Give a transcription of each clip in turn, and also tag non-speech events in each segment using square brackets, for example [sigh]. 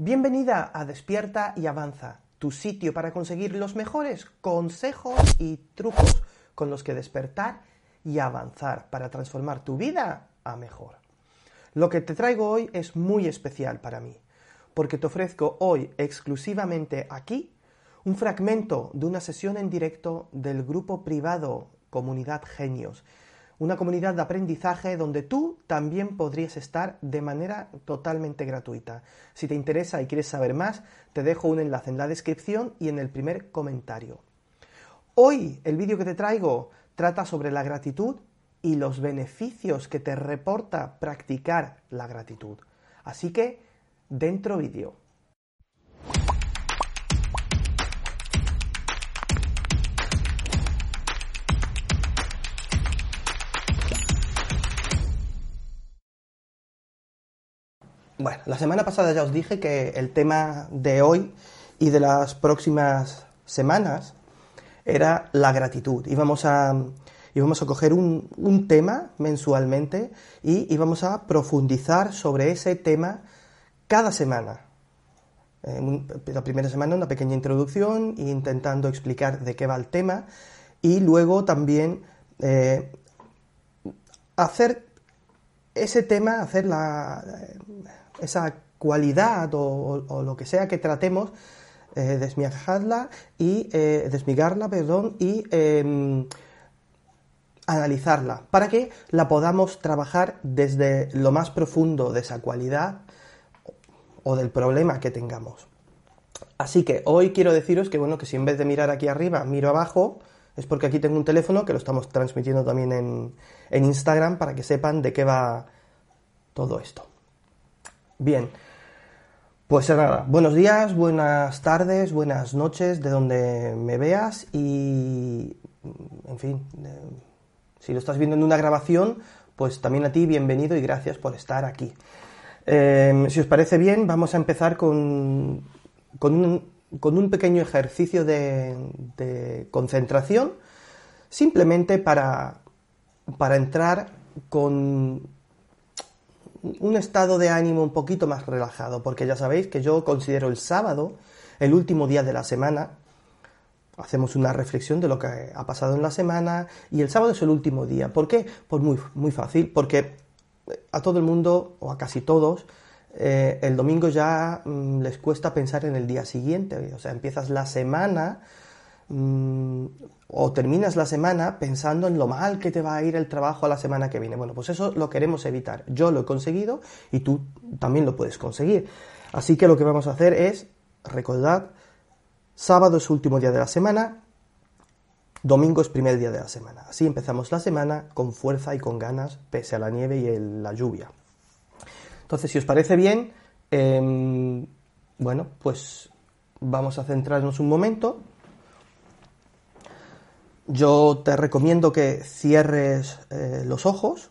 Bienvenida a Despierta y Avanza, tu sitio para conseguir los mejores consejos y trucos con los que despertar y avanzar para transformar tu vida a mejor. Lo que te traigo hoy es muy especial para mí, porque te ofrezco hoy exclusivamente aquí un fragmento de una sesión en directo del grupo privado Comunidad Genios, una comunidad de aprendizaje donde tú también podrías estar de manera totalmente gratuita. Si te interesa y quieres saber más, te dejo un enlace en la descripción y en el primer comentario. Hoy el vídeo que te traigo trata sobre la gratitud y los beneficios que te reporta practicar la gratitud. Así que, dentro vídeo. Bueno, la semana pasada ya os dije que el tema de hoy y de las próximas semanas era la gratitud. Íbamos a, íbamos a coger un, tema mensualmente y íbamos a profundizar sobre ese tema cada semana. la primera semana una pequeña introducción intentando explicar de qué va el tema y luego también eh, hacer ese tema, hacer la, esa cualidad o, lo que sea que tratemos, eh, y eh, desmigarla, perdón, y em, analizarla para que la podamos trabajar desde lo más profundo de esa cualidad o del problema que tengamos. Así que hoy quiero deciros que bueno, que si en vez de mirar aquí arriba miro abajo, es porque aquí tengo un teléfono que lo estamos transmitiendo también en, en Instagram para que sepan de qué va todo esto. Bien, pues nada, buenos días, buenas tardes, buenas noches, de donde me veas y, en fin, si lo estás viendo en una grabación, pues también a ti bienvenido y gracias por estar aquí. Em, si os parece bien, vamos a empezar con, con, un, pequeño ejercicio de, concentración, simplemente para, para entrar con un estado de ánimo un poquito más relajado, porque ya sabéis que yo considero el sábado el último día de la semana. Hacemos una reflexión de lo que ha pasado en la semana y el sábado es el último día. ¿Por qué? Pues muy, muy fácil, porque a todo el mundo, o a casi todos, eh, el domingo ya mm, les cuesta pensar en el día siguiente. O sea, empiezas la semana mm, o terminas la semana pensando en lo mal que te va a ir el trabajo a la semana que viene. Bueno, pues eso lo queremos evitar. Yo lo he conseguido y tú también lo puedes conseguir. Así que lo que vamos a hacer es, recordad, sábado es último día de la semana, domingo es primer día de la semana. Así empezamos la semana con fuerza y con ganas, pese a la nieve y la lluvia. Entonces, si os parece bien, em, bueno, pues vamos a centrarnos un momento yo te recomiendo que cierres eh, los ojos.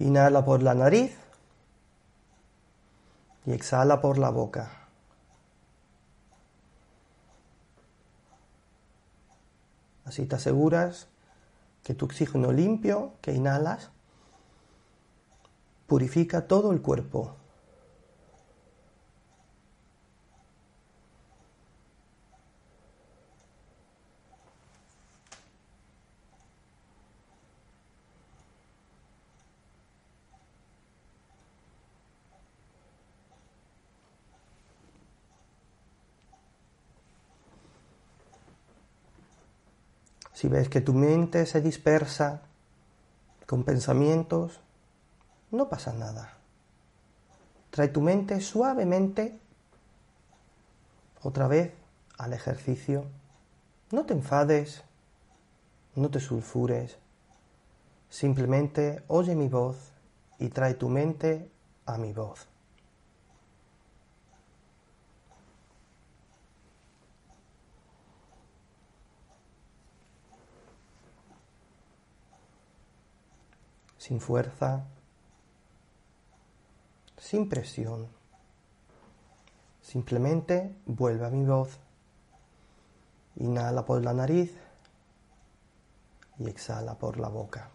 Inhala por la nariz y exhala por la boca. Así te aseguras que tu oxígeno limpio que inhalas purifica todo el cuerpo. Si ves que tu mente se dispersa con pensamientos, no pasa nada. Trae tu mente suavemente otra vez al ejercicio. No te enfades, no te sulfures. Simplemente oye mi voz y trae tu mente a mi voz. Sin fuerza, sin presión. Simplemente vuelve a mi voz. Inhala por la nariz y exhala por la boca.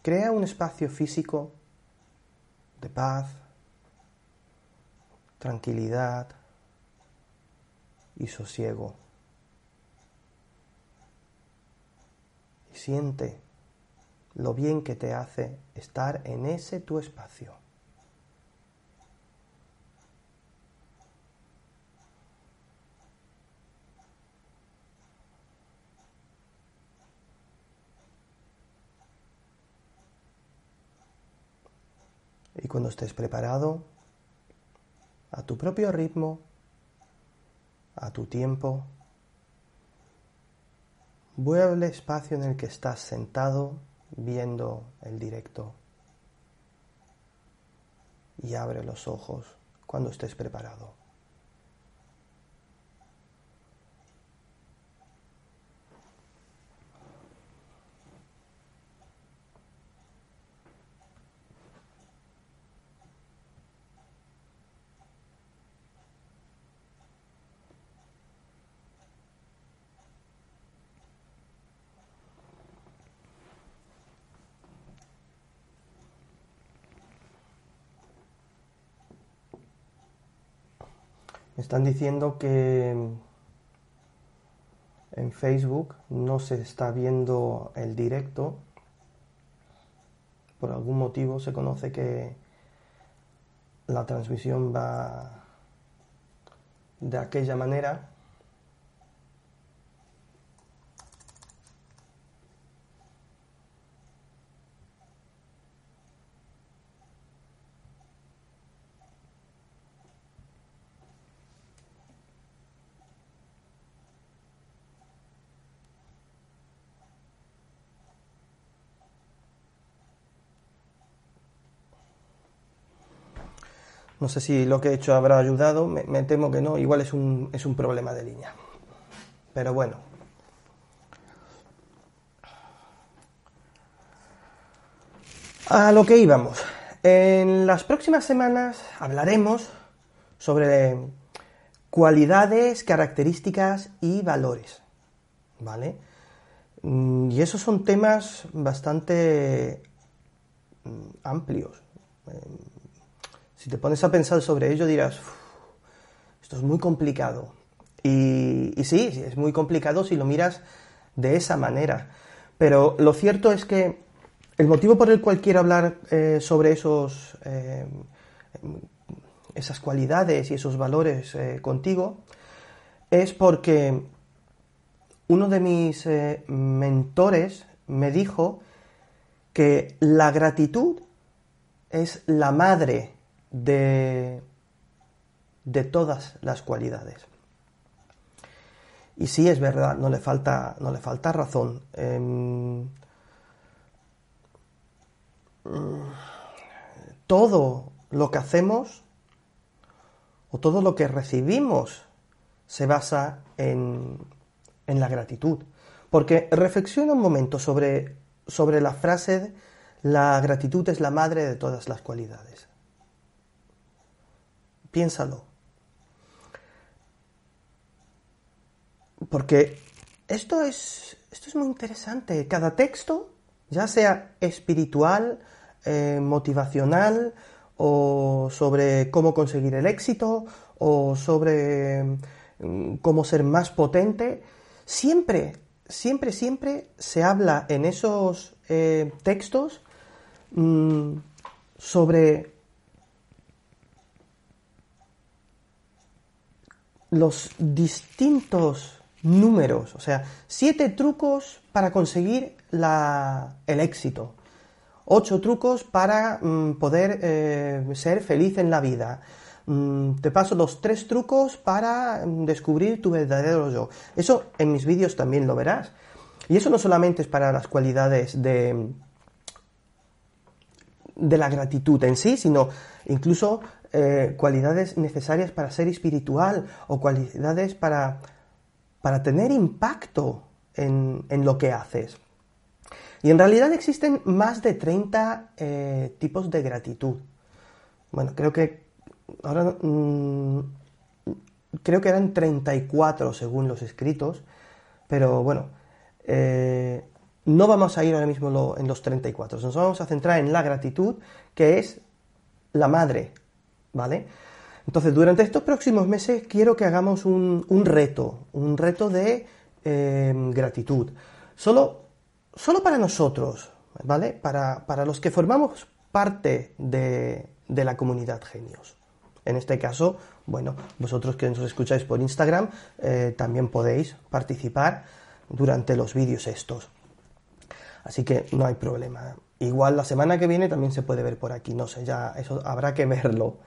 Crea un espacio físico de paz, tranquilidad y sosiego. Y siente lo bien que te hace estar en ese tu espacio. Y cuando estés preparado, a tu propio ritmo, a tu tiempo, vuelve al espacio en el que estás sentado viendo el directo y abre los ojos cuando estés preparado. Están diciendo que en Facebook no se está viendo el directo. Por algún motivo se conoce que la transmisión va de aquella manera. No sé si lo que he hecho habrá ayudado, me, temo que no, igual es un, es un problema de línea. Pero bueno. A lo que íbamos. En las próximas semanas hablaremos sobre cualidades, características y valores. ¿Vale? Mm, y esos son temas bastante mm, amplios si te pones a pensar sobre ello dirás, esto es muy complicado. Y, sí, es muy complicado si lo miras de esa manera. Pero lo cierto es que el motivo por el cual quiero hablar eh, sobre esos, eh, esas cualidades y esos valores eh, contigo es porque uno de mis mentores me dijo que la gratitud es la madre de, de todas las cualidades. Y sí, es verdad, no le falta, no le falta razón. Em, todo lo que hacemos o todo lo que recibimos se basa en, en la gratitud. Porque reflexiona un momento sobre, sobre la frase la gratitud es la madre de todas las cualidades. Piénsalo. Porque esto es, esto es muy interesante. Cada texto, ya sea espiritual, eh, motivacional, o sobre cómo conseguir el éxito, o sobre mm, cómo ser más potente, siempre, siempre, siempre se habla en esos eh, textos mm, sobre los distintos números, o sea, siete trucos para conseguir el éxito, ocho trucos para mm, poder eh, ser feliz en la vida. Mm, te paso los tres trucos para mm, descubrir tu verdadero yo. Eso en mis vídeos también lo verás. Y eso no solamente es para las cualidades de, de la gratitud en sí, sino incluso eh, cualidades necesarias para ser espiritual o cualidades para para tener impacto en, lo que haces. Y en realidad existen más de 30 eh, tipos de gratitud. Bueno, creo que ahora mm, creo que eran 34 según los escritos, pero bueno, eh, no vamos a ir ahora mismo en los 34, nos vamos a centrar en la gratitud, que es la madre, ¿vale? Entonces, durante estos próximos meses quiero que hagamos un, reto, un reto de eh, gratitud, solo, solo para nosotros, ¿vale? Para, para los que formamos parte de, de la comunidad genios. En este caso, bueno, vosotros que nos escucháis por Instagram, eh, también podéis participar durante los vídeos estos. Así que no hay problema. Igual la semana que viene también se puede ver por aquí, no sé, ya eso habrá que verlo.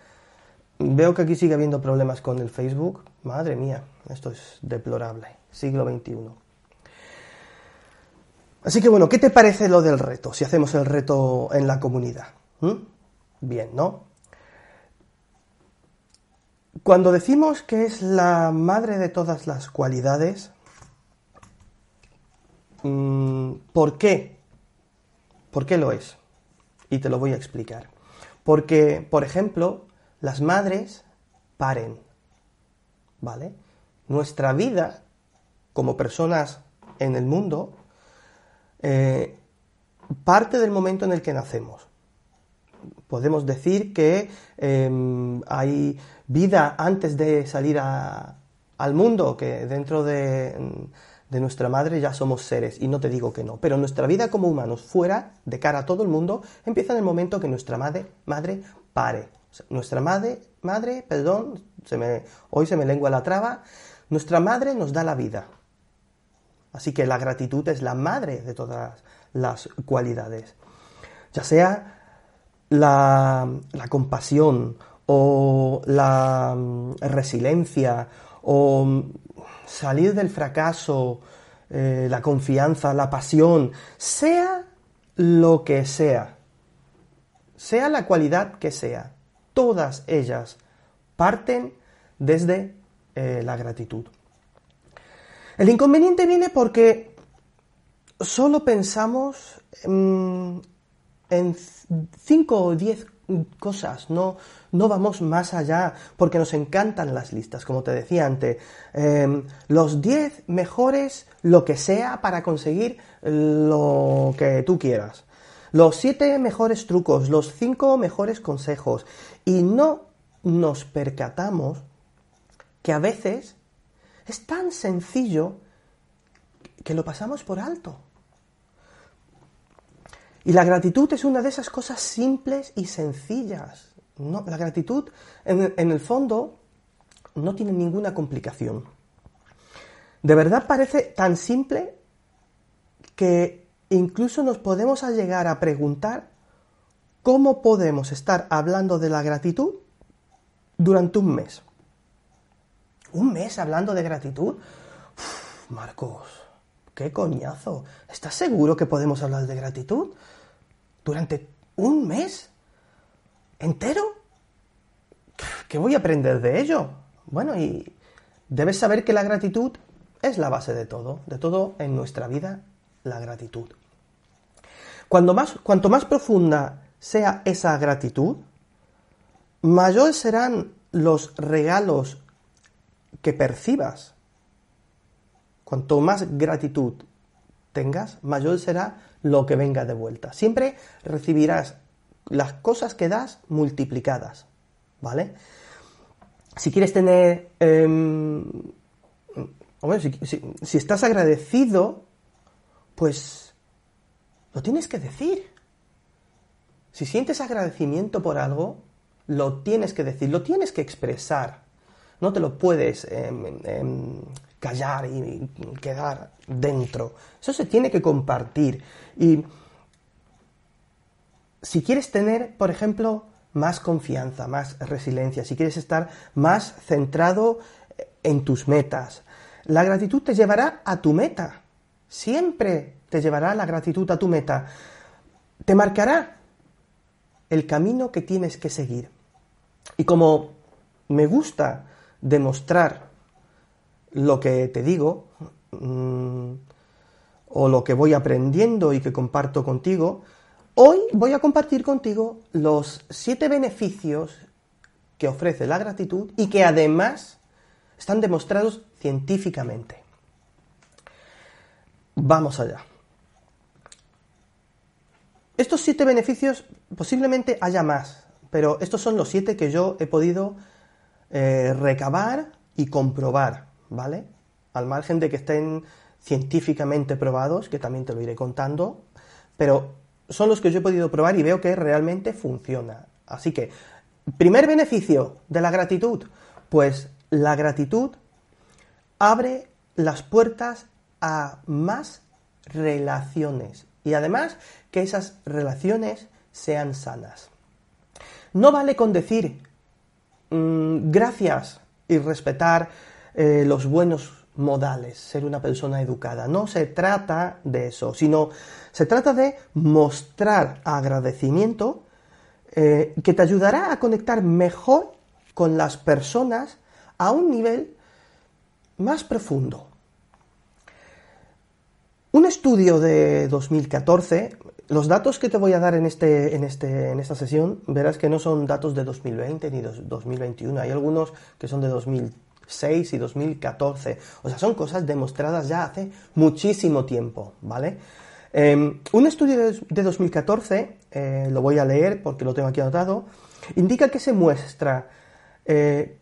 Veo que aquí sigue habiendo problemas con el Facebook. Madre mía, esto es deplorable. Siglo XXI. Así que bueno, ¿qué te parece lo del reto? Si hacemos el reto en la comunidad. ¿Mm? Bien, ¿no? Cuando decimos que es la madre de todas las cualidades, mm, ¿por qué? ¿Por qué lo es? Y te lo voy a explicar. Porque, por ejemplo, las madres paren, ¿vale? Nuestra vida como personas en el mundo eh, parte del momento en el que nacemos. Podemos decir que em, hay vida antes de salir al mundo, que dentro de, nuestra madre ya somos seres, y no te digo que no, pero nuestra vida como humanos fuera, de cara a todo el mundo, empieza en el momento que nuestra madre, madre pare. Nuestra madre, madre, perdón, hoy se me lengua la traba, nuestra madre nos da la vida. Así que la gratitud es la madre de todas las cualidades. Ya sea la, la compasión, o la mm, resiliencia, o mm, salir del fracaso, eh, la confianza, la pasión, sea lo que sea, sea la cualidad que sea, todas ellas parten desde eh, la gratitud. El inconveniente viene porque solo pensamos mm, en cinco o diez cosas, no, no vamos más allá, porque nos encantan las listas, como te decía antes. Em, los 10 mejores, lo que sea, para conseguir lo que tú quieras. Los 7 mejores trucos, los 5 mejores consejos. Y no nos percatamos que a veces es tan sencillo que lo pasamos por alto. Y la gratitud es una de esas cosas simples y sencillas. No, la gratitud, en, en el fondo, no tiene ninguna complicación. De verdad parece tan simple que incluso nos podemos llegar a preguntar cómo podemos estar hablando de la gratitud durante un mes. ¿Un mes hablando de gratitud? Marcos, qué coñazo. ¿Estás seguro que podemos hablar de gratitud? ¿Durante un mes? entero? ¿Qué voy a aprender de ello? Bueno, y debes saber que la gratitud es la base de todo, de todo en nuestra vida, la gratitud. Cuando más, cuanto más profunda sea esa gratitud, mayor serán los regalos que percibas. Cuanto más gratitud tengas, mayor será lo que venga de vuelta. Siempre recibirás las cosas que das multiplicadas, ¿vale? Si quieres tener... Em, si, estás agradecido, pues lo tienes que decir. Si sientes agradecimiento por algo, lo tienes que decir, lo tienes que expresar. No te lo puedes em, em, callar y quedar dentro. Eso se tiene que compartir. Y si quieres tener, por ejemplo, más confianza, más resiliencia, si quieres estar más centrado en tus metas, la gratitud te llevará a tu meta. Siempre te llevará la gratitud a tu meta. Te marcará el camino que tienes que seguir. Y como me gusta demostrar lo que te digo mm, o lo que voy aprendiendo y que comparto contigo, hoy voy a compartir contigo los siete beneficios que ofrece la gratitud y que además están demostrados científicamente. Vamos allá. Estos siete beneficios posiblemente haya más, pero estos son los siete que yo he podido eh, recabar y comprobar, ¿vale? Al margen de que estén científicamente probados, que también te lo iré contando, pero son los que yo he podido probar y veo que realmente funciona. Así que, primer beneficio de la gratitud, pues la gratitud abre las puertas a más relaciones y además que esas relaciones sean sanas. No vale con decir mm, gracias y respetar eh, los buenos modales, ser una persona educada. No se trata de eso, sino se trata de mostrar agradecimiento eh, que te ayudará a conectar mejor con las personas a un nivel más profundo. Un estudio de 2014, los datos que te voy a dar en, este, en, este, en esta sesión, verás que no son datos de 2020 ni de 2021, hay algunos que son de 2006 y 2014, o sea, son cosas demostradas ya hace muchísimo tiempo, ¿vale? Em, un estudio de, 2014, eh, lo voy a leer porque lo tengo aquí anotado, indica que se muestra eh,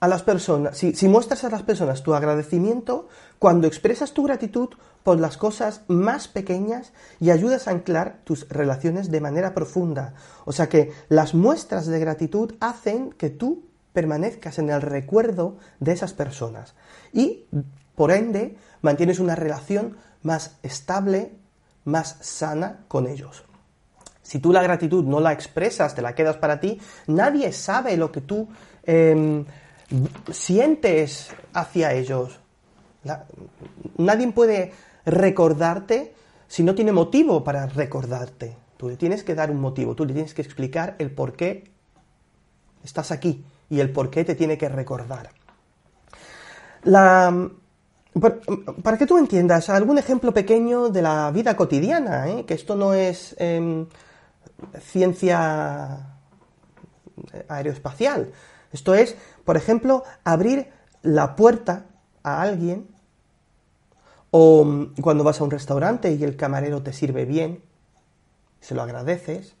a las personas, si, si, muestras a las personas tu agradecimiento cuando expresas tu gratitud por las cosas más pequeñas y ayudas a anclar tus relaciones de manera profunda. O sea que las muestras de gratitud hacen que tú permanezcas en el recuerdo de esas personas y, por ende, mantienes una relación más estable, más sana con ellos. Si tú la gratitud no la expresas, te la quedas para ti, nadie sabe lo que tú em, sientes hacia ellos. Nadie puede recordarte si no tiene motivo para recordarte. Tú le tienes que dar un motivo, tú le tienes que explicar el por qué estás aquí y el por qué te tiene que recordar. Para, que tú entiendas, algún ejemplo pequeño de la vida cotidiana, ¿eh? que esto no es em, ciencia aeroespacial, esto es, por ejemplo, abrir la puerta a alguien o mm, cuando vas a un restaurante y el camarero te sirve bien, se lo agradeces.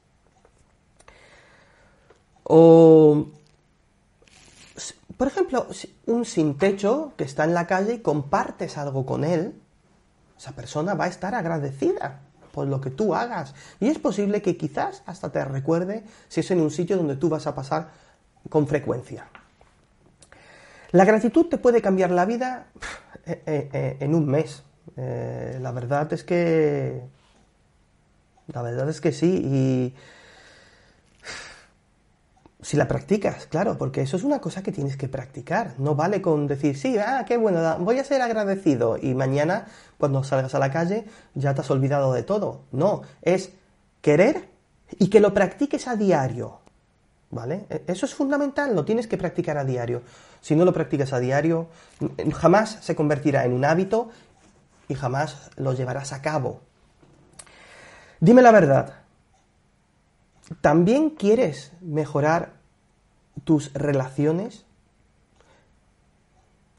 O, por ejemplo, un sin techo que está en la calle y compartes algo con él, esa persona va a estar agradecida por lo que tú hagas. Y es posible que quizás hasta te recuerde si es en un sitio donde tú vas a pasar con frecuencia. La gratitud te puede cambiar la vida eh, eh, eh, en un mes. la verdad es que. La verdad es que sí. Y. Si la practicas, claro, porque eso es una cosa que tienes que practicar. No vale con decir, sí, ah, qué bueno, voy a ser agradecido. Y mañana, cuando salgas a la calle, ya te has olvidado de todo. No, es querer y que lo practiques a diario. ¿Vale? E, eso es fundamental, lo tienes que practicar a diario. Si no lo practicas a diario, jamás se convertirá en un hábito y jamás lo llevarás a cabo. Dime la verdad, ¿también quieres mejorar tus relaciones?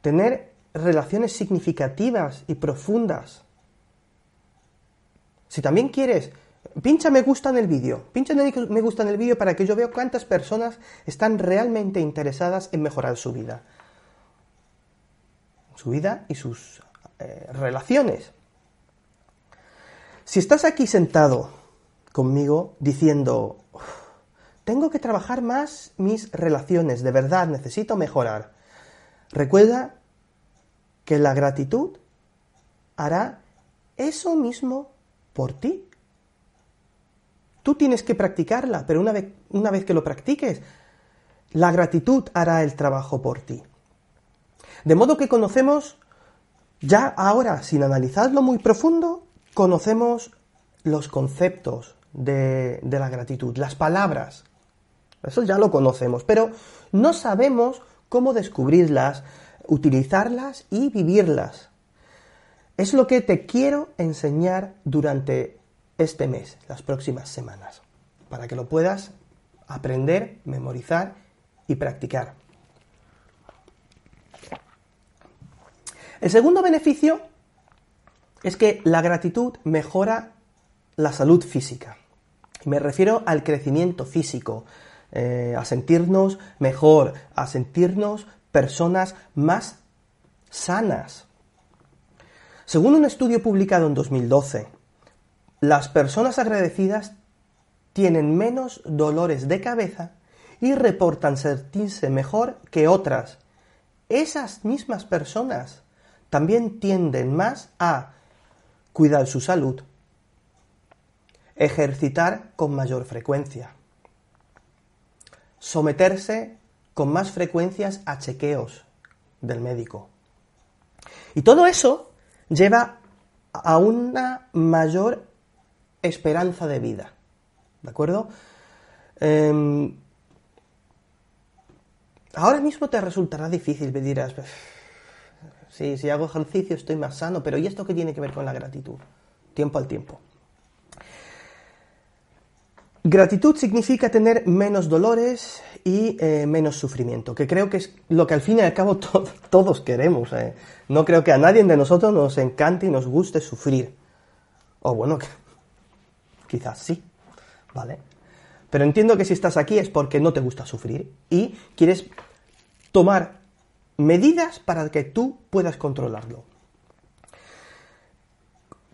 Tener relaciones significativas y profundas. Si también quieres pincha me gusta en el vídeo, pincha me gusta en el vídeo para que yo vea cuántas personas están realmente interesadas en mejorar su vida. Su vida y sus eh, relaciones. Si estás aquí sentado conmigo diciendo, tengo que trabajar más mis relaciones, de verdad necesito mejorar, recuerda que la gratitud hará eso mismo por ti. Tú tienes que practicarla, pero una vez, una vez que lo practiques, la gratitud hará el trabajo por ti. De modo que conocemos, ya ahora, sin analizarlo muy profundo, conocemos los conceptos de, de la gratitud, las palabras. Eso ya lo conocemos, pero no sabemos cómo descubrirlas, utilizarlas y vivirlas. Es lo que te quiero enseñar durante este mes, las próximas semanas, para que lo puedas aprender, memorizar y practicar. El segundo beneficio es que la gratitud mejora la salud física. Me refiero al crecimiento físico, eh, a sentirnos mejor, a sentirnos personas más sanas. Según un estudio publicado en 2012, las personas agradecidas tienen menos dolores de cabeza y reportan sentirse mejor que otras. Esas mismas personas también tienden más a cuidar su salud, ejercitar con mayor frecuencia, someterse con más frecuencias a chequeos del médico. Y todo eso lleva a una mayor esperanza de vida. ¿De acuerdo? Em, ahora mismo te resultará difícil, me dirás, sí, si hago ejercicio estoy más sano, pero ¿y esto qué tiene que ver con la gratitud? Tiempo al tiempo. Gratitud significa tener menos dolores y eh, menos sufrimiento, que creo que es lo que al fin y al cabo [laughs] todos queremos. Eh. No creo que a nadie de nosotros nos encante y nos guste sufrir. O bueno, quizás sí, ¿vale? Pero entiendo que si estás aquí es porque no te gusta sufrir y quieres tomar medidas para que tú puedas controlarlo.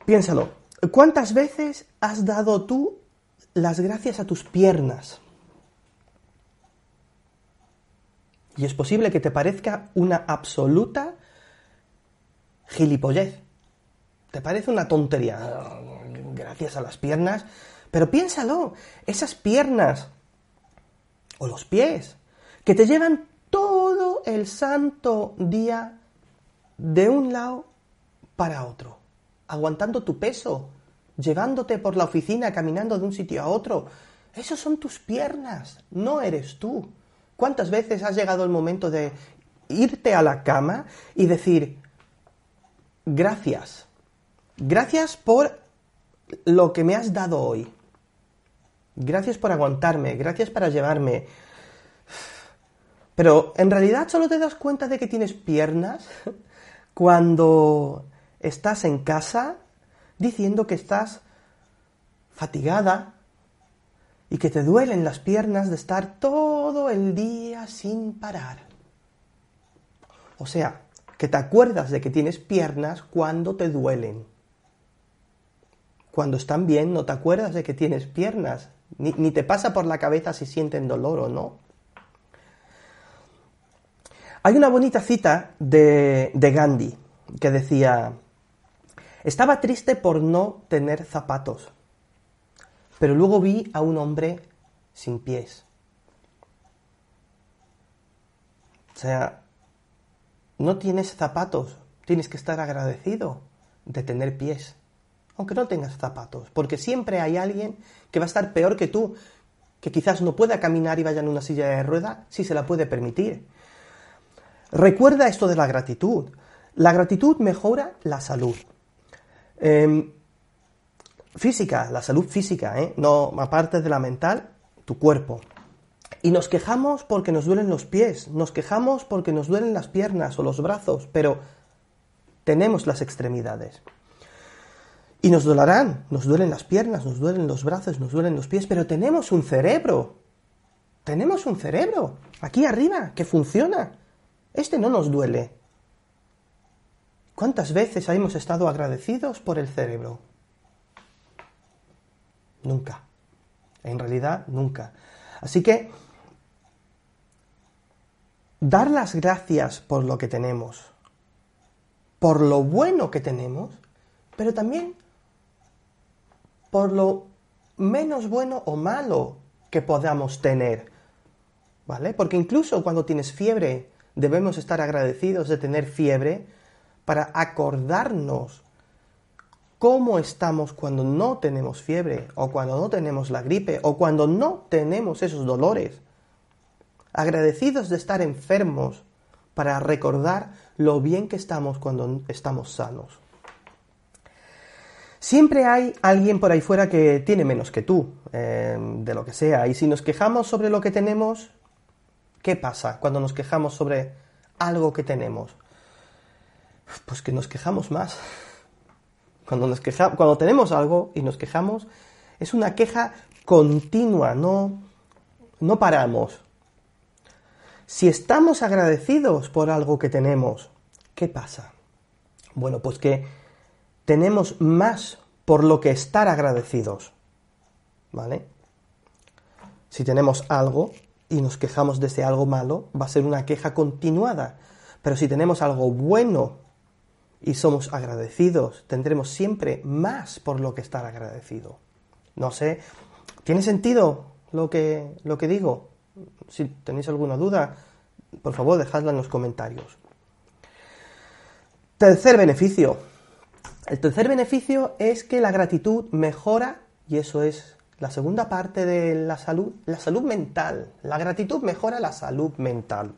Piénsalo, ¿cuántas veces has dado tú las gracias a tus piernas. Y es posible que te parezca una absoluta gilipollez. Te parece una tontería. Gracias a las piernas. Pero piénsalo, esas piernas o los pies que te llevan todo el santo día de un lado para otro, aguantando tu peso, llevándote por la oficina, caminando de un sitio a otro. Esos son tus piernas, no eres tú. ¿Cuántas veces has llegado el momento de irte a la cama y decir, gracias, gracias por lo que me has dado hoy, gracias por aguantarme, gracias para llevarme. Pero en realidad solo te das cuenta de que tienes piernas [laughs] cuando estás en casa diciendo que estás fatigada y que te duelen las piernas de estar todo el día sin parar. O sea, que te acuerdas de que tienes piernas cuando te duelen. Cuando están bien no te acuerdas de que tienes piernas, ni, te pasa por la cabeza si sienten dolor o no. Hay una bonita cita de, de Gandhi que decía, estaba triste por no tener zapatos, pero luego vi a un hombre sin pies. O sea, no tienes zapatos, tienes que estar agradecido de tener pies, aunque no tengas zapatos, porque siempre hay alguien que va a estar peor que tú, que quizás no pueda caminar y vaya en una silla de rueda si se la puede permitir. Recuerda esto de la gratitud. La gratitud mejora la salud. Em, física, la salud física, ¿eh? no aparte de la mental, tu cuerpo. Y nos quejamos porque nos duelen los pies, nos quejamos porque nos duelen las piernas o los brazos, pero tenemos las extremidades. Y nos dolerán, nos duelen las piernas, nos duelen los brazos, nos duelen los pies, pero tenemos un cerebro. Tenemos un cerebro aquí arriba que funciona. Este no nos duele. ¿Cuántas veces hemos estado agradecidos por el cerebro? Nunca. En realidad, nunca. Así que, dar las gracias por lo que tenemos, por lo bueno que tenemos, pero también por lo menos bueno o malo que podamos tener. ¿Vale? Porque incluso cuando tienes fiebre, debemos estar agradecidos de tener fiebre, para acordarnos cómo estamos cuando no tenemos fiebre, o cuando no tenemos la gripe, o cuando no tenemos esos dolores. Agradecidos de estar enfermos para recordar lo bien que estamos cuando estamos sanos. Siempre hay alguien por ahí fuera que tiene menos que tú, eh, de lo que sea, y si nos quejamos sobre lo que tenemos, ¿qué pasa cuando nos quejamos sobre algo que tenemos? Pues que nos quejamos más. Cuando, nos queja, cuando tenemos algo y nos quejamos, es una queja continua, no, no paramos. Si estamos agradecidos por algo que tenemos, ¿qué pasa? Bueno, pues que tenemos más por lo que estar agradecidos. ¿Vale? Si tenemos algo y nos quejamos de ese algo malo, va a ser una queja continuada. Pero si tenemos algo bueno y somos agradecidos, tendremos siempre más por lo que estar agradecido. No sé, ¿tiene sentido lo que, lo que digo? Si tenéis alguna duda, por favor, dejadla en los comentarios. Tercer beneficio. El tercer beneficio es que la gratitud mejora, y eso es la segunda parte de la salud, la salud mental. La gratitud mejora la salud mental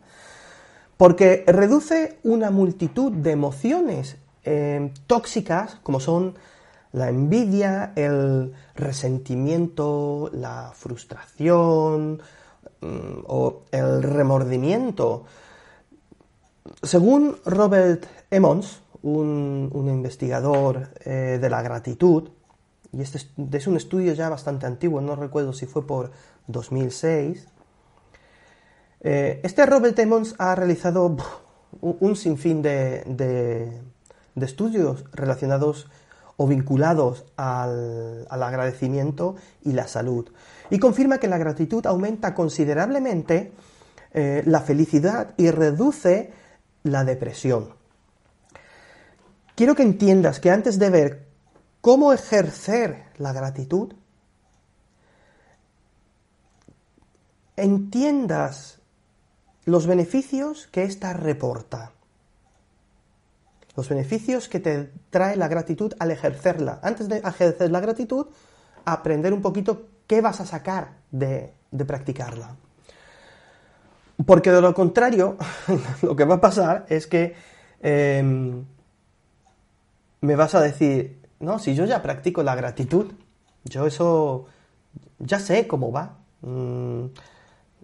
porque reduce una multitud de emociones eh, tóxicas como son la envidia, el resentimiento, la frustración mm, o el remordimiento. Según Robert Emmons, un, investigador eh, de la gratitud, y este es un estudio ya bastante antiguo, no recuerdo si fue por 2006, eh, este Robert Emmons ha realizado un sinfín de, estudios relacionados o vinculados al, agradecimiento y la salud. Y confirma que la gratitud aumenta considerablemente eh, la felicidad y reduce la depresión. Quiero que entiendas que antes de ver cómo ejercer la gratitud, entiendas los beneficios que ésta reporta. Los beneficios que te trae la gratitud al ejercerla. Antes de ejercer la gratitud, aprender un poquito qué vas a sacar de, practicarla. Porque de lo contrario, [laughs] lo que va a pasar es que em, me vas a decir, no, si yo ya practico la gratitud, yo eso ya sé cómo va. Mm,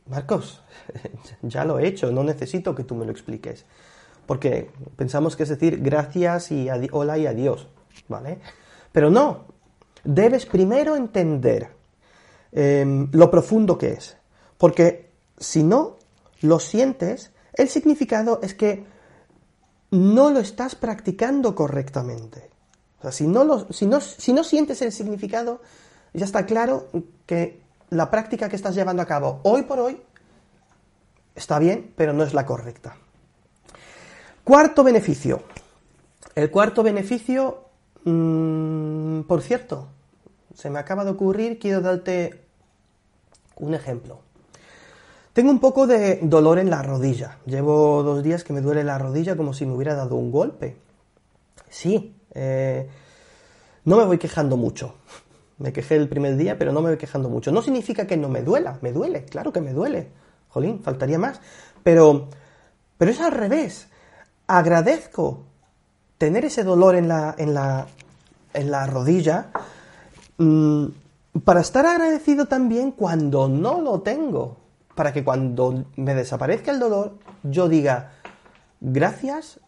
Marcos, [laughs] ya lo he hecho, no necesito que tú me lo expliques. Porque pensamos que es decir gracias y hola y adiós, ¿vale? Pero no, debes primero entender em, lo profundo que es. Porque si no lo sientes, el significado es que no lo estás practicando correctamente. O sea, si no, lo, si no, si no sientes el significado, ya está claro que la práctica que estás llevando a cabo hoy por hoy está bien, pero no es la correcta. Cuarto beneficio. El cuarto beneficio, mm, por cierto, se me acaba de ocurrir, quiero darte un ejemplo. Tengo un poco de dolor en la rodilla. Llevo dos días que me duele la rodilla como si me hubiera dado un golpe. Sí, eh, no me voy quejando mucho. Me quejé el primer día, pero no me voy quejando mucho. No significa que no me duela, me duele, claro que me duele. Jolín, faltaría más. Pero, pero es al revés. Agradezco tener ese dolor en la, en la, en la rodilla mm, para estar agradecido también cuando no lo tengo. Para que cuando me desaparezca el dolor, yo diga, gracias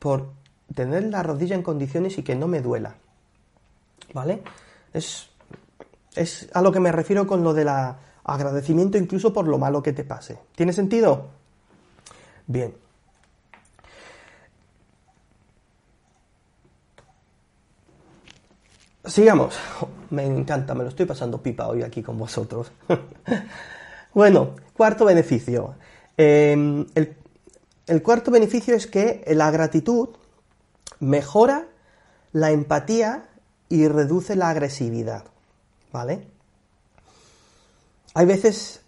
por tener la rodilla en condiciones y que no me duela. ¿Vale? Es, es a lo que me refiero con lo de la agradecimiento incluso por lo malo que te pase. ¿Tiene sentido? Bien. Sigamos. Me encanta, me lo estoy pasando pipa hoy aquí con vosotros. [laughs] bueno, cuarto beneficio. Em, el, cuarto beneficio es que la gratitud mejora la empatía y reduce la agresividad. ¿Vale? Hay veces,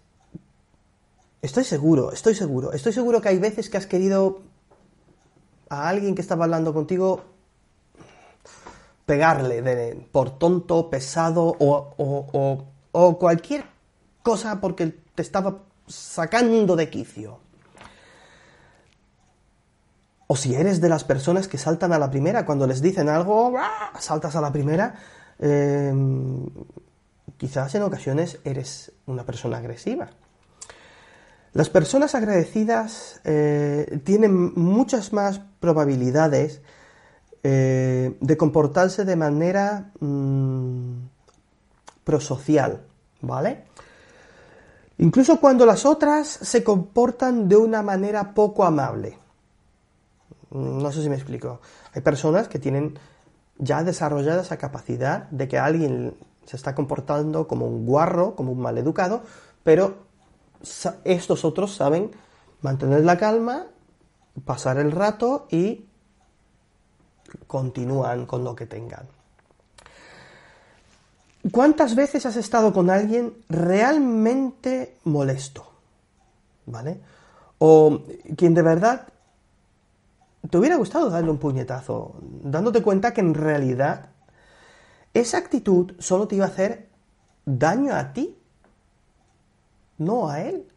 estoy seguro, estoy seguro, estoy seguro que hay veces que has querido a alguien que estaba hablando contigo pegarle por tonto, pesado o, o cualquier cosa porque te estaba sacando de quicio. O si eres de las personas que saltan a la primera, cuando les dicen algo, saltas a la primera, em, quizás en ocasiones eres una persona agresiva. Las personas agradecidas eh, tienen muchas más probabilidades eh, de comportarse de manera mm, prosocial, ¿vale? Incluso cuando las otras se comportan de una manera poco amable. No sé si me explico. Hay personas que tienen ya desarrollada esa capacidad de que alguien se está comportando como un guarro, como un maleducado, pero estos otros saben mantener la calma, pasar el rato y continúan con lo que tengan. ¿Cuántas veces has estado con alguien realmente molesto? ¿Vale? O quien de verdad te hubiera gustado darle un puñetazo, dándote cuenta que en realidad esa actitud solo te iba a hacer daño a ti, no a él.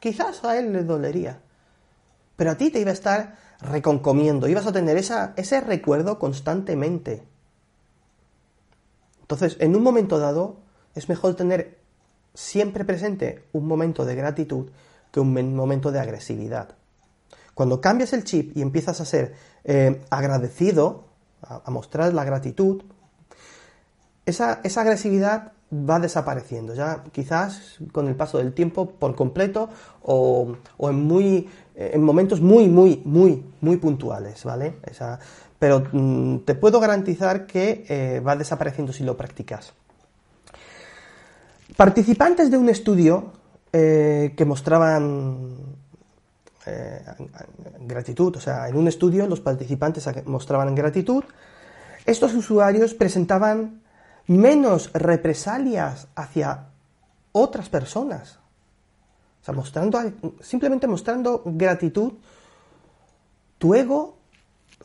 Quizás a él le dolería, pero a ti te iba a estar reconcomiendo, ibas a tener esa, ese recuerdo constantemente. Entonces, en un momento dado, es mejor tener siempre presente un momento de gratitud que un momento de agresividad. Cuando cambias el chip y empiezas a ser eh, agradecido, a, mostrar la gratitud, esa, agresividad va desapareciendo, ya quizás con el paso del tiempo por completo o, en, muy, en momentos muy, muy, muy, muy puntuales, ¿vale? Pero mm, te puedo garantizar que eh, va desapareciendo si lo practicas. Participantes de un estudio eh, que mostraban eh, gratitud. O sea, en un estudio los participantes mostraban gratitud. Estos usuarios presentaban menos represalias hacia otras personas. O sea, mostrando, simplemente mostrando gratitud, tu ego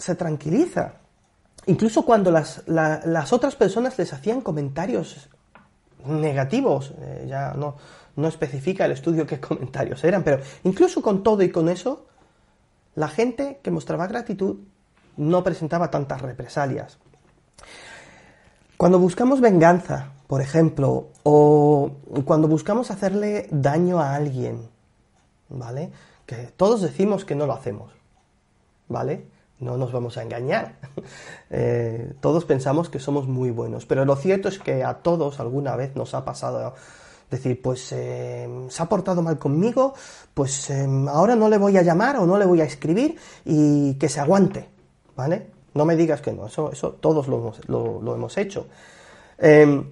se tranquiliza. Incluso cuando las, las otras personas les hacían comentarios negativos, eh, ya no, no especifica el estudio qué [laughs] comentarios eran, pero incluso con todo y con eso, la gente que mostraba gratitud no presentaba tantas represalias. Cuando buscamos venganza, por ejemplo, o cuando buscamos hacerle daño a alguien, ¿vale? Que todos decimos que no lo hacemos, ¿vale? No nos vamos a engañar. [laughs] Eh, todos pensamos que somos muy buenos, pero lo cierto es que a todos alguna vez nos ha pasado decir, pues eh, se ha portado mal conmigo, pues eh, ahora no le voy a llamar o no le voy a escribir y que se aguante, ¿vale? No me digas que no, eso, eso todos lo hemos, lo, hemos hecho. Em,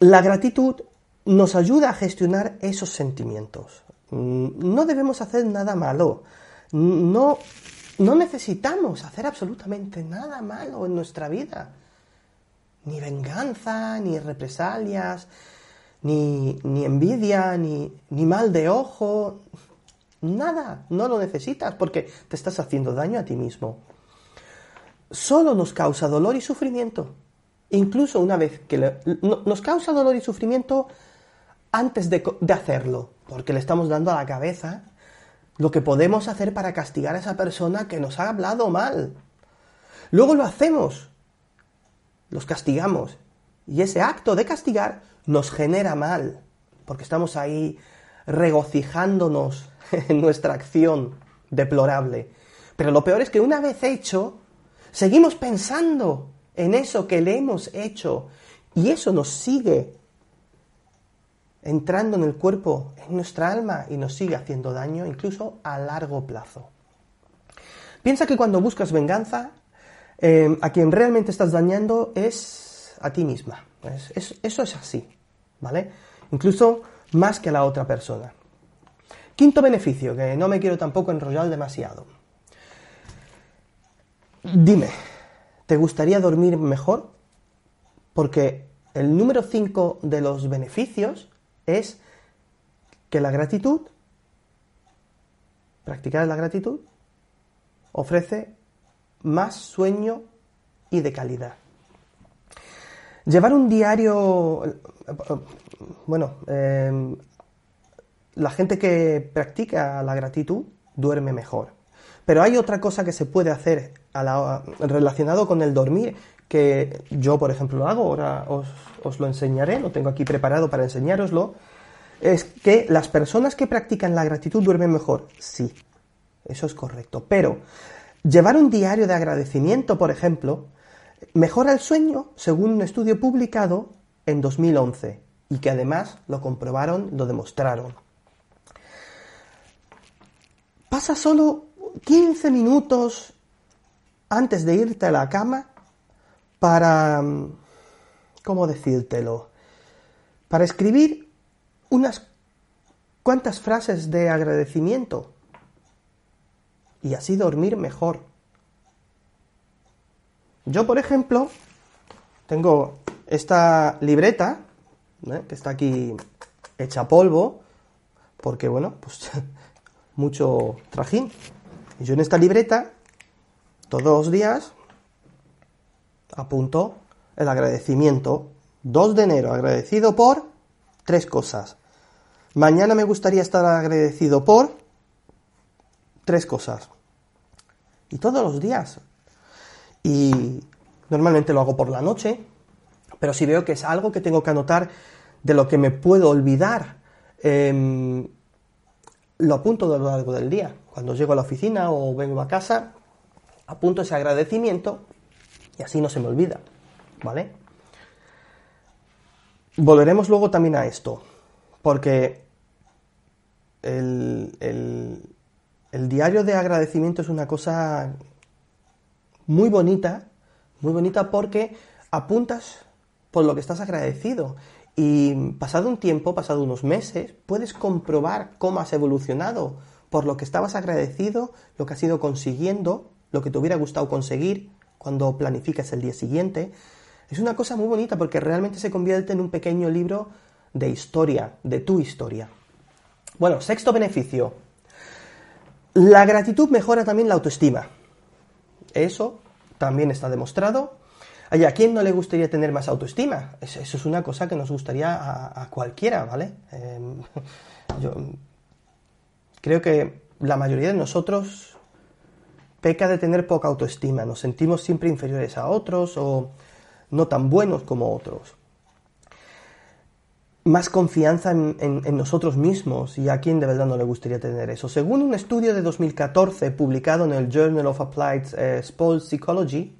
la gratitud nos ayuda a gestionar esos sentimientos. Mm, no debemos hacer nada malo. No, no necesitamos hacer absolutamente nada malo en nuestra vida. Ni venganza, ni represalias, ni, envidia, ni, ni mal de ojo, nada, no lo necesitas porque te estás haciendo daño a ti mismo. Solo nos causa dolor y sufrimiento. Incluso una vez que nos causa dolor y sufrimiento antes de, de hacerlo, porque le estamos dando a la cabeza lo que podemos hacer para castigar a esa persona que nos ha hablado mal. Luego lo hacemos, los castigamos, y ese acto de castigar nos genera mal, porque estamos ahí regocijándonos [laughs] en nuestra acción deplorable. Pero lo peor es que una vez hecho, seguimos pensando en eso que le hemos hecho y eso nos sigue entrando en el cuerpo, en nuestra alma y nos sigue haciendo daño incluso a largo plazo. Piensa que cuando buscas venganza, eh, a quien realmente estás dañando es a ti misma. eso es así. ¿vale? Incluso más que a la otra persona. Quinto beneficio, que no me quiero tampoco enrollar demasiado. Dime, ¿te gustaría dormir mejor? Porque el número 5 de los beneficios es que la gratitud, practicar la gratitud, ofrece más sueño y de calidad. Llevar un diario, bueno, em, la gente que practica la gratitud duerme mejor, Pero hay otra cosa que se puede hacer relacionado con el dormir, que yo, por ejemplo, lo hago, ahora os, os lo enseñaré, lo tengo aquí preparado para enseñároslo, es que las personas que practican la gratitud duermen mejor. Sí, eso es correcto. Pero llevar un diario de agradecimiento, por ejemplo, mejora el sueño según un estudio publicado en 2011 y que además lo comprobaron, lo demostraron. Pasa solo 15 minutos antes de irte a la cama para... ¿Cómo decírtelo? Para escribir unas cuantas frases de agradecimiento y así dormir mejor. Yo, por ejemplo, tengo esta libreta, ¿eh? que está aquí hecha polvo, porque, bueno, pues [laughs] mucho trajín. Y yo en esta libreta, todos los días, apunto el agradecimiento. 2 de enero, agradecido por tres cosas. Mañana me gustaría estar agradecido por tres cosas. Y todos los días. Y normalmente lo hago por la noche, pero si veo que es algo que tengo que anotar de lo que me puedo olvidar, em, lo apunto a lo largo del día. Cuando llego a la oficina o vengo a casa, apunto ese agradecimiento y así no se me olvida. ¿Vale? Volveremos luego también a esto, porque el, el diario de agradecimiento es una cosa muy bonita, muy bonita porque apuntas por lo que estás agradecido y pasado un tiempo, pasado unos meses, puedes comprobar cómo has evolucionado por lo que estabas agradecido, lo que has ido consiguiendo, lo que te hubiera gustado conseguir cuando planificas el día siguiente. Es una cosa muy bonita porque realmente se convierte en un pequeño libro de historia, de tu historia. Bueno, sexto beneficio. La gratitud mejora también la autoestima. Eso también está demostrado. ¿A quién no le gustaría tener más autoestima? Eso es una cosa que nos gustaría a, cualquiera, ¿vale? Em, [laughs] yo creo que la mayoría de nosotros peca de tener poca autoestima. Nos sentimos siempre inferiores a otros o no tan buenos como otros. Más confianza en, nosotros mismos y a quién de verdad no le gustaría tener eso. Según un estudio de 2014 publicado en el Journal of Applied eh, Sports Psychology,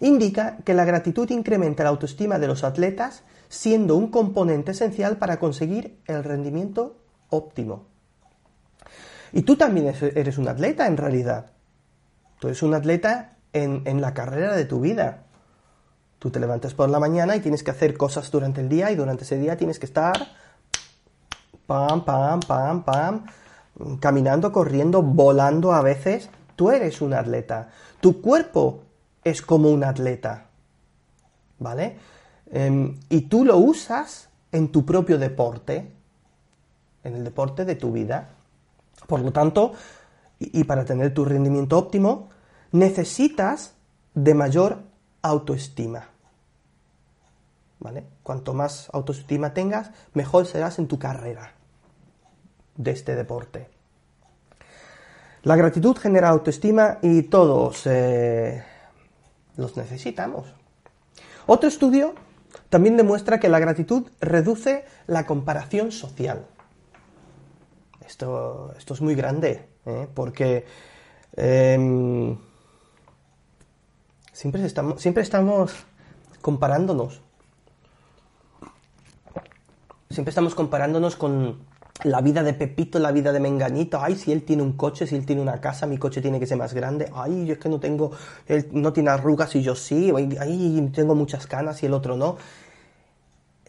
indica que la gratitud incrementa la autoestima de los atletas siendo un componente esencial para conseguir el rendimiento óptimo. Y tú también eres un atleta en realidad. Tú eres un atleta en, en la carrera de tu vida. Tú te levantas por la mañana y tienes que hacer cosas durante el día y durante ese día tienes que estar pam, pam, pam, pam, caminando, corriendo, volando a veces. Tú eres un atleta. Tu cuerpo es como un atleta. ¿Vale? Em, y tú lo usas en tu propio deporte, en el deporte de tu vida. Por lo tanto, y, para tener tu rendimiento óptimo, necesitas de mayor autoestima. ¿Vale? Cuanto más autoestima tengas, mejor serás en tu carrera de este deporte. La gratitud genera autoestima y todos eh, los necesitamos. Otro estudio también demuestra que la gratitud reduce la comparación social. Esto, esto es muy grande, ¿eh? porque em, siempre, estamos, siempre estamos comparándonos. Siempre estamos comparándonos con, la vida de Pepito, la vida de Menganito, ay, si él tiene un coche, si él tiene una casa, mi coche tiene que ser más grande, ay, yo es que no tengo, él no tiene arrugas y yo sí, ay, tengo muchas canas y el otro no.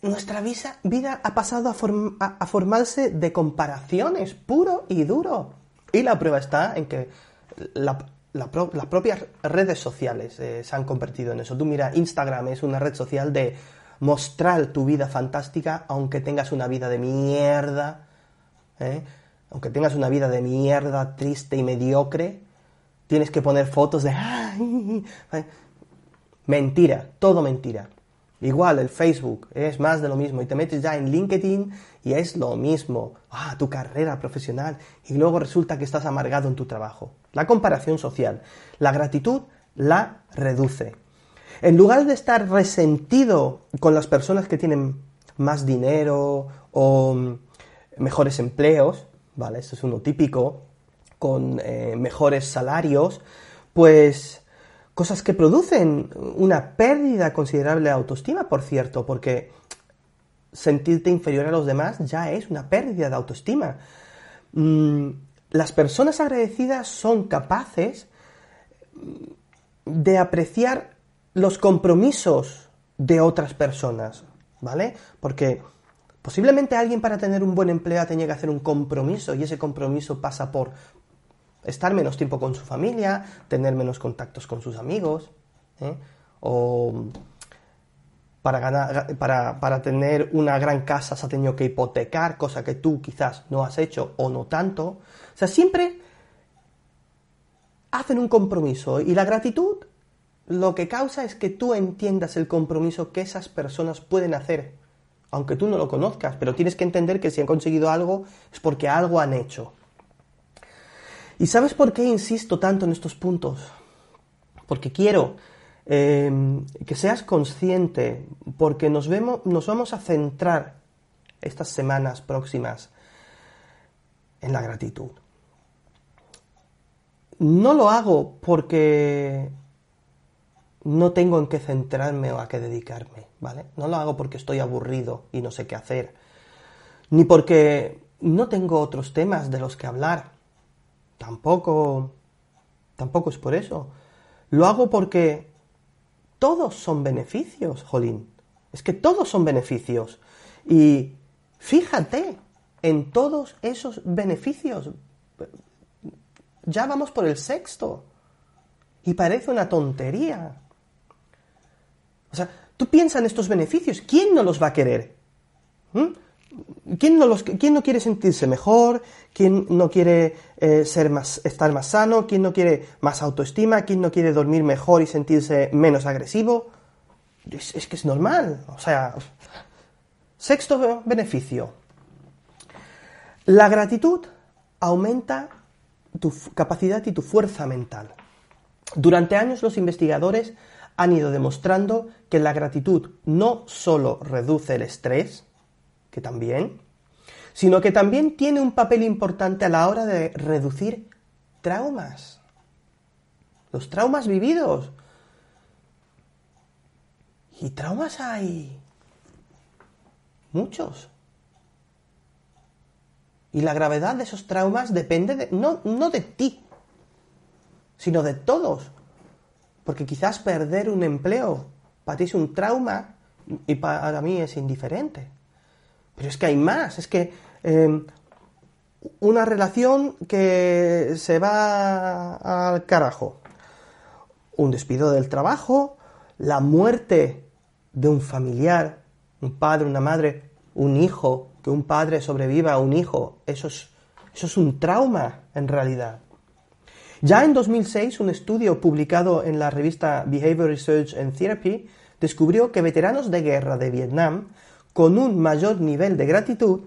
Nuestra vida, ha pasado a, formarse de comparaciones, puro y duro. Y la prueba está en que las propias redes sociales eh, se han convertido en eso. Tú mira, Instagram es una red social de mostrar tu vida fantástica, aunque tengas una vida de mierda, ¿eh? aunque tengas una vida de mierda, triste y mediocre, tienes que poner fotos de... Mentira, todo mentira. Igual, el Facebook es más de lo mismo. Y te metes ya en LinkedIn y es lo mismo. Ah, tu carrera profesional. Y luego resulta que estás amargado en tu trabajo. La comparación social. La gratitud la reduce. En lugar de estar resentido con las personas que tienen más dinero o mejores empleos, ¿vale? Esto es uno típico, con eh, mejores salarios, pues cosas que producen una pérdida considerable de autoestima, por cierto, porque sentirte inferior a los demás ya es una pérdida de autoestima. Mm, las personas agradecidas son capaces de apreciar los compromisos de otras personas, ¿vale? Porque posiblemente alguien para tener un buen empleo tenía que hacer un compromiso y ese compromiso pasa por estar menos tiempo con su familia, tener menos contactos con sus amigos, ¿eh? o para, ganar, para, para, tener una gran casa se ha tenido que hipotecar, cosa que tú quizás no has hecho o no tanto. O sea, siempre hacen un compromiso y la gratitud lo que causa es que tú entiendas el compromiso que esas personas pueden hacer, aunque tú no lo conozcas, pero tienes que entender que si han conseguido algo es porque algo han hecho. ¿Y sabes por qué insisto tanto en estos puntos? Porque quiero em, que seas consciente, porque nos, vemos, nos vamos a centrar estas semanas próximas en la gratitud. No lo hago porque no tengo en qué centrarme o a qué dedicarme, ¿vale? No lo hago porque estoy aburrido y no sé qué hacer, ni porque no tengo otros temas de los que hablar Tampoco, tampoco es por eso. Lo hago porque todos son beneficios, Jolín. Es que todos son beneficios. Y fíjate en todos esos beneficios. Ya vamos por el sexto. Y parece una tontería. O sea, tú piensas en estos beneficios. ¿Quién no los va a querer? ¿Mm? ¿Quién no, los, ¿Quién no, quiere sentirse mejor? ¿Quién no quiere eh, ser más, estar más sano? ¿Quién no quiere más autoestima? ¿Quién no quiere dormir mejor y sentirse menos agresivo? Es, es que es normal. O sea, sexto beneficio. La gratitud aumenta tu capacidad y tu fuerza mental. Durante años los investigadores han ido demostrando que la gratitud no solo reduce el estrés, que también, sino que también tiene un papel importante a la hora de reducir traumas. Los traumas vividos. Y traumas hay muchos. Y la gravedad de esos traumas depende de, no, no de ti, sino de todos. Porque quizás perder un empleo para ti es un trauma y para mí es indiferente. Pero es que hay más, es que em, una relación que se va al carajo, un despido del trabajo, la muerte de un familiar, un padre, una madre, un hijo, que un padre sobreviva a un hijo, eso es, eso es un trauma en realidad. Ya en 2006, un estudio publicado en la revista Behavior Research and Therapy descubrió que veteranos de guerra de Vietnam con un mayor nivel de gratitud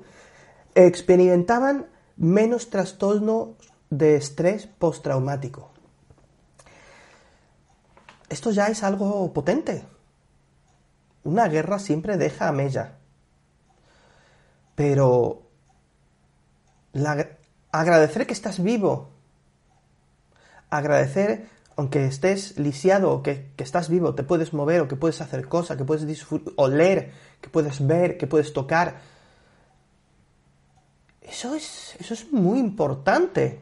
experimentaban menos trastorno de estrés postraumático. Esto ya es algo potente. Una guerra siempre deja a mella. Pero agradecer que estás vivo, agradecer aunque estés lisiado, que, que estás vivo, te puedes mover o que puedes hacer cosas, que puedes oler, que puedes ver, que puedes tocar. Eso es, eso es muy importante.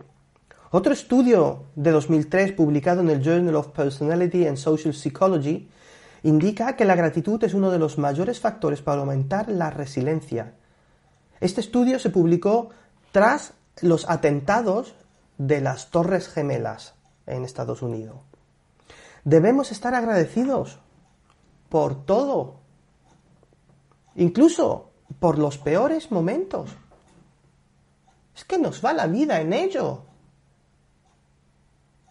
Otro estudio de 2003 publicado en el Journal of Personality and Social Psychology indica que la gratitud es uno de los mayores factores para aumentar la resiliencia. Este estudio se publicó tras los atentados de las Torres Gemelas en Estados Unidos. Debemos estar agradecidos por todo, incluso por los peores momentos. Es que nos va la vida en ello.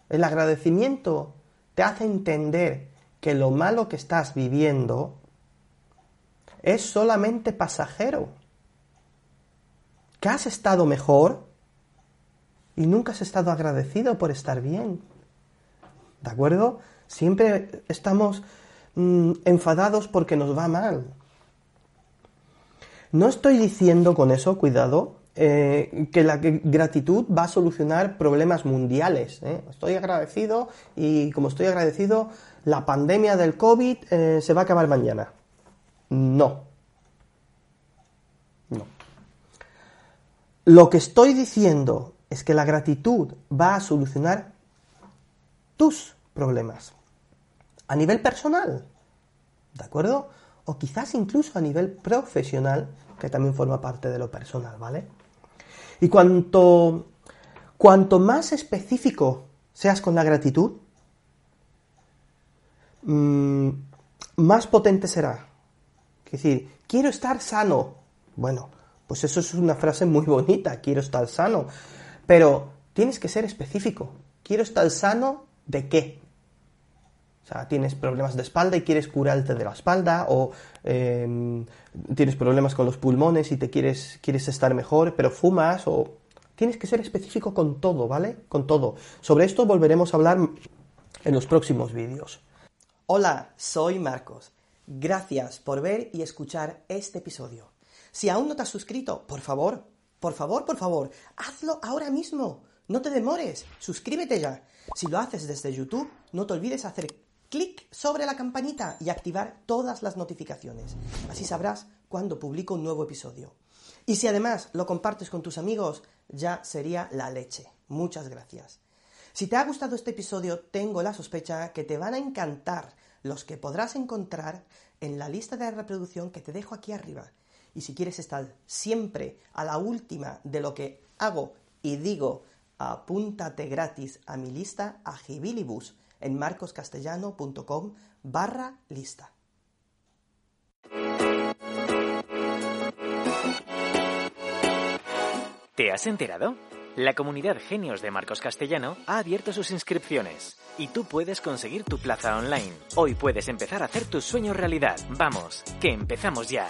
El agradecimiento te hace entender que lo malo que estás viviendo es solamente pasajero. Que has estado mejor y nunca has estado agradecido por estar bien. ¿De acuerdo? Siempre estamos mm, enfadados porque nos va mal. No estoy diciendo con eso, cuidado, eh, que la gratitud va a solucionar problemas mundiales. ¿eh? Estoy agradecido y como estoy agradecido, la pandemia del COVID eh, se va a acabar mañana. No. No. Lo que estoy diciendo es que la gratitud va a solucionar tus problemas. A nivel personal. ¿De acuerdo? O quizás incluso a nivel profesional, que también forma parte de lo personal, ¿vale? Y cuanto, cuanto más específico seas con la gratitud, mm, más potente será. Es decir, quiero estar sano. Bueno, pues eso es una frase muy bonita, quiero estar sano. Pero tienes que ser específico. Quiero estar sano de qué. O sea, tienes problemas de espalda y quieres curarte de la espalda, o em, tienes problemas con los pulmones y te quieres, quieres estar mejor, pero fumas, o tienes que ser específico con todo, ¿vale? Con todo. Sobre esto volveremos a hablar en los próximos vídeos. Hola, soy Marcos. Gracias por ver y escuchar este episodio. Si aún no te has suscrito, por favor, por favor, por favor, hazlo ahora mismo. No te demores. Suscríbete ya. Si lo haces desde YouTube, no te olvides hacer clic sobre la campanita y activar todas las notificaciones. Así sabrás cuando publico un nuevo episodio. Y si además lo compartes con tus amigos, ya sería la leche. Muchas gracias. Si te ha gustado este episodio, tengo la sospecha que te van a encantar los que podrás encontrar en la lista de reproducción que te dejo aquí arriba. Y si quieres estar siempre a la última de lo que hago y digo, apúntate gratis a mi lista Agibilibus en marcoscastellano.com barra lista. ¿Te has enterado? La comunidad Genios de Marcos Castellano ha abierto sus inscripciones y tú puedes conseguir tu plaza online. Hoy puedes empezar a hacer tus sueños realidad. Vamos, que empezamos ya.